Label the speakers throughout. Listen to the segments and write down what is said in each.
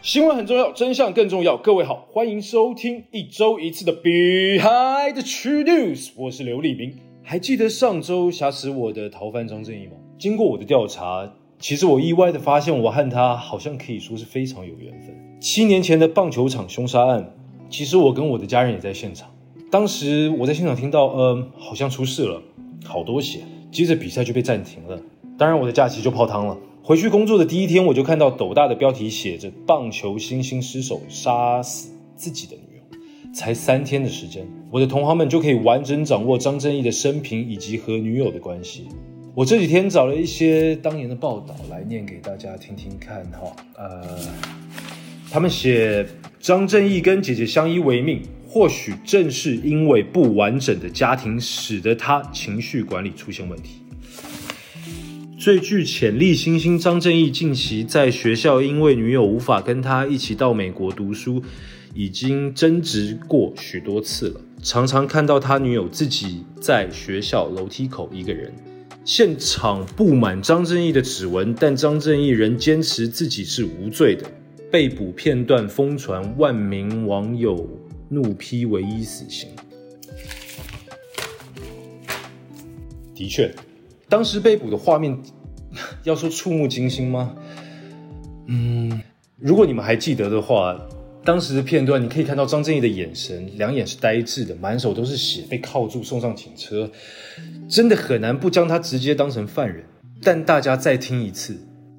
Speaker 1: 新闻很重要，真相更重要。各位好，欢迎收听一周一次的 Behind the True News，我是刘立明。还记得上周挟持我的逃犯张正义吗？经过我的调查，其实我意外的发现，我和他好像可以说是非常有缘分。七年前的棒球场凶杀案，其实我跟我的家人也在现场。当时我在现场听到，呃，好像出事了，好多血，接着比赛就被暂停了。当然，我的假期就泡汤了。回去工作的第一天，我就看到斗大的标题写着“棒球新星失手杀死自己的女友”。才三天的时间，我的同行们就可以完整掌握张正义的生平以及和女友的关系。我这几天找了一些当年的报道来念给大家听听看哈。呃，他们写张正义跟姐姐相依为命，或许正是因为不完整的家庭，使得他情绪管理出现问题。最具潜力新星张正义近期在学校因为女友无法跟他一起到美国读书，已经争执过许多次了。常常看到他女友自己在学校楼梯口一个人。现场布满张正义的指纹，但张正义仍坚持自己是无罪的。被捕片段疯传，万名网友怒批唯一死刑。的确。当时被捕的画面，要说触目惊心吗？嗯，如果你们还记得的话，当时的片段你可以看到张正义的眼神，两眼是呆滞的，满手都是血，被铐住送上警车，真的很难不将他直接当成犯人。但大家再听一次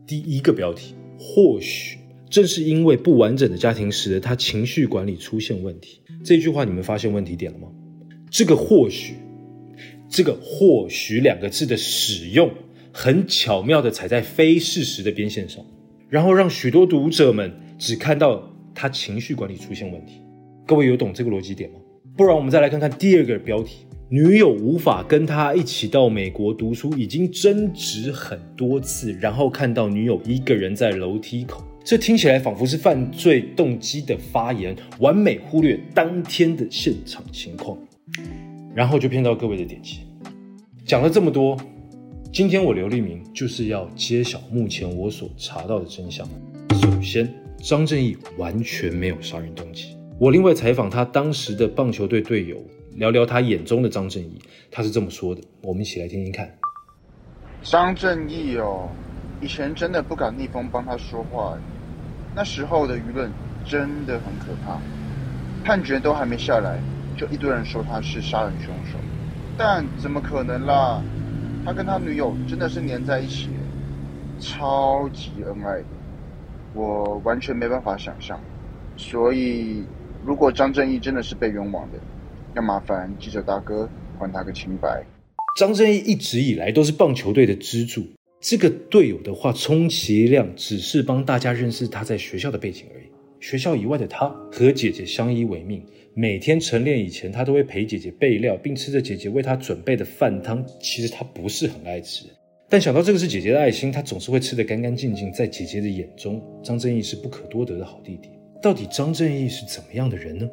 Speaker 1: 第一个标题，或许正是因为不完整的家庭，使得他情绪管理出现问题。这句话你们发现问题点了吗？这个或许。这个“或许”两个字的使用，很巧妙的踩在非事实的边线上，然后让许多读者们只看到他情绪管理出现问题。各位有懂这个逻辑点吗？不然我们再来看看第二个标题：女友无法跟他一起到美国读书，已经争执很多次，然后看到女友一个人在楼梯口，这听起来仿佛是犯罪动机的发言，完美忽略当天的现场情况。然后就骗到各位的点击。讲了这么多，今天我刘立明就是要揭晓目前我所查到的真相。首先，张正义完全没有杀人动机。我另外采访他当时的棒球队队友，聊聊他眼中的张正义，他是这么说的。我们一起来听听看。
Speaker 2: 张正义哦，以前真的不敢逆风帮他说话，那时候的舆论真的很可怕，判决都还没下来。就一堆人说他是杀人凶手，但怎么可能啦？他跟他女友真的是黏在一起，超级恩爱的，我完全没办法想象。所以，如果张正义真的是被冤枉的，要麻烦记者大哥还他个清白。
Speaker 1: 张正义一直以来都是棒球队的支柱，这个队友的话，充其量只是帮大家认识他在学校的背景而已。学校以外的他和姐姐相依为命。每天晨练以前，他都会陪姐姐备料，并吃着姐姐为他准备的饭汤。其实他不是很爱吃，但想到这个是姐姐的爱心，他总是会吃得干干净净。在姐姐的眼中，张正义是不可多得的好弟弟。到底张正义是怎么样的人呢？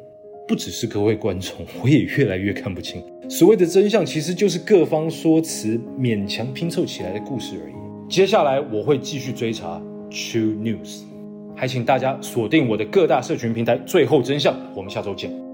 Speaker 1: 不只是各位观众，我也越来越看不清。所谓的真相，其实就是各方说辞勉强拼凑起来的故事而已。接下来我会继续追查 True News，还请大家锁定我的各大社群平台。最后真相，我们下周见。